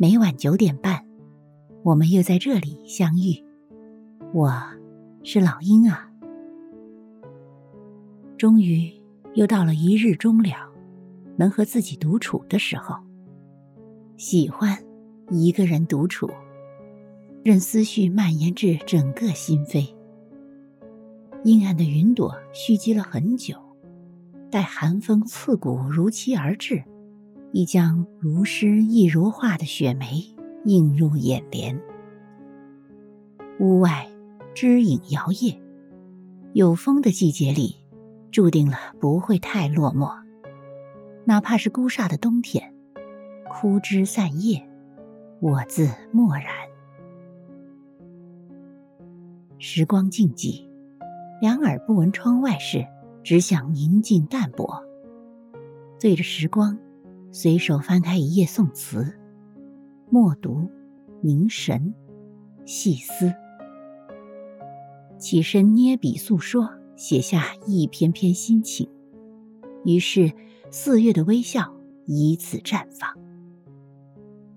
每晚九点半，我们又在这里相遇。我是老鹰啊。终于又到了一日终了，能和自己独处的时候。喜欢一个人独处，任思绪蔓延至整个心扉。阴暗的云朵蓄积了很久，待寒风刺骨如期而至。已将如诗亦如画的雪梅映入眼帘。屋外枝影摇曳，有风的季节里，注定了不会太落寞。哪怕是孤煞的冬天，枯枝散叶，我自默然。时光静寂，两耳不闻窗外事，只想宁静淡泊。对着时光。随手翻开一页宋词，默读，凝神，细思。起身捏笔诉说，写下一篇篇心情。于是，四月的微笑以此绽放。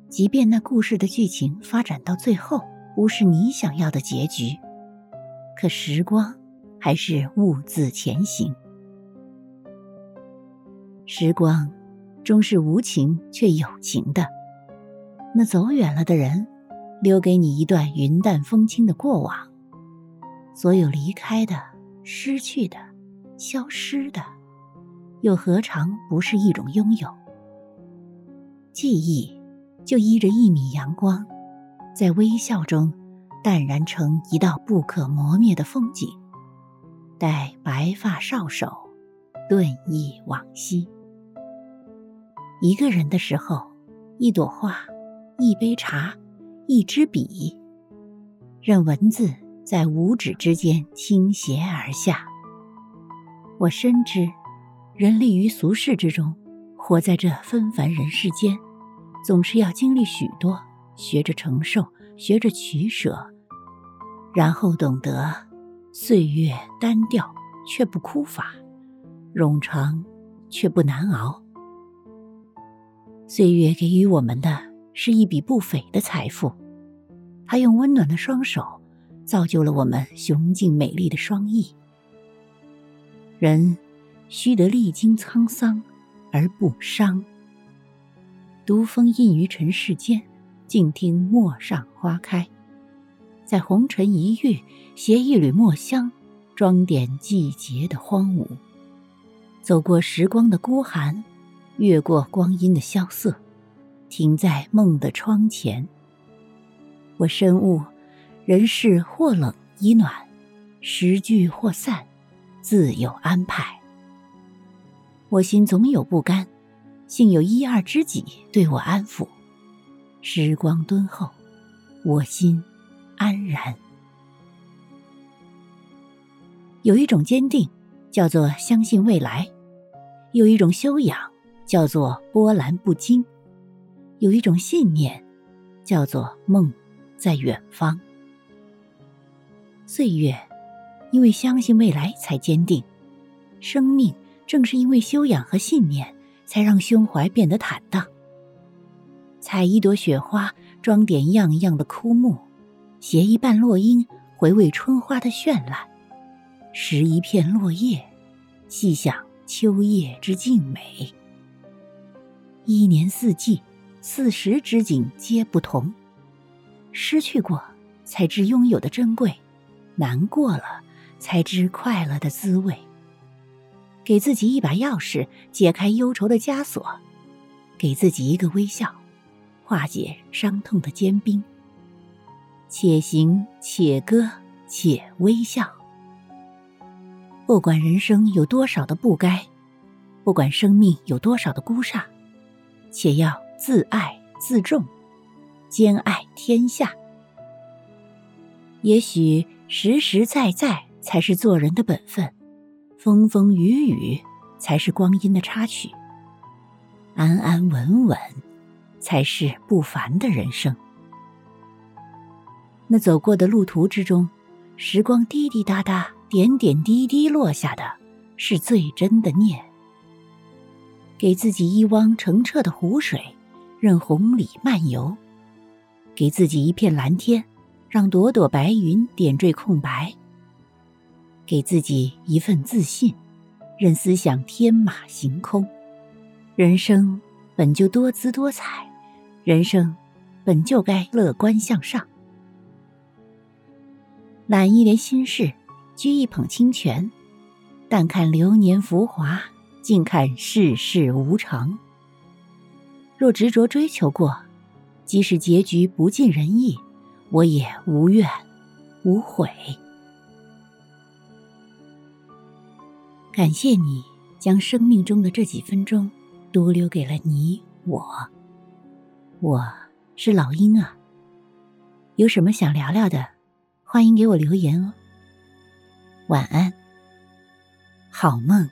即便那故事的剧情发展到最后不是你想要的结局，可时光还是兀自前行。时光。终是无情却有情的。那走远了的人，留给你一段云淡风轻的过往。所有离开的、失去的、消失的，又何尝不是一种拥有？记忆就依着一米阳光，在微笑中淡然成一道不可磨灭的风景。待白发少手，顿忆往昔。一个人的时候，一朵花，一杯茶，一支笔，任文字在五指之间倾斜而下。我深知，人立于俗世之中，活在这纷繁人世间，总是要经历许多，学着承受，学着取舍，然后懂得，岁月单调却不枯乏，冗长却不难熬。岁月给予我们的是一笔不菲的财富，它用温暖的双手造就了我们雄劲美丽的双翼。人须得历经沧桑而不伤。独风印于尘世间，静听陌上花开，在红尘一遇，携一缕墨香，装点季节的荒芜，走过时光的孤寒。越过光阴的萧瑟，停在梦的窗前。我深悟，人世或冷亦暖，时聚或散，自有安排。我心总有不甘，幸有一二知己对我安抚。时光敦厚，我心安然。有一种坚定，叫做相信未来；有一种修养。叫做波澜不惊，有一种信念，叫做梦在远方。岁月，因为相信未来才坚定；生命正是因为修养和信念，才让胸怀变得坦荡。采一朵雪花，装点样样的枯木；携一瓣落英，回味春花的绚烂；拾一片落叶，细想秋叶之静美。一年四季，四时之景皆不同。失去过，才知拥有的珍贵；难过了，才知快乐的滋味。给自己一把钥匙，解开忧愁的枷锁；给自己一个微笑，化解伤痛的坚冰。且行且歌且微笑。不管人生有多少的不该，不管生命有多少的孤煞。且要自爱自重，兼爱天下。也许实实在在才是做人的本分，风风雨雨才是光阴的插曲，安安稳稳才是不凡的人生。那走过的路途之中，时光滴滴答答，点点滴滴落下的是最真的念。给自己一汪澄澈的湖水，任洪礼漫游，给自己一片蓝天，让朵朵白云点缀空白；给自己一份自信，任思想天马行空。人生本就多姿多彩，人生本就该乐观向上。揽一帘心事，掬一捧清泉，淡看流年浮华，静看世事无常。若执着追求过，即使结局不尽人意，我也无怨无悔。感谢你将生命中的这几分钟都留给了你我。我是老鹰啊，有什么想聊聊的，欢迎给我留言哦。晚安，好梦。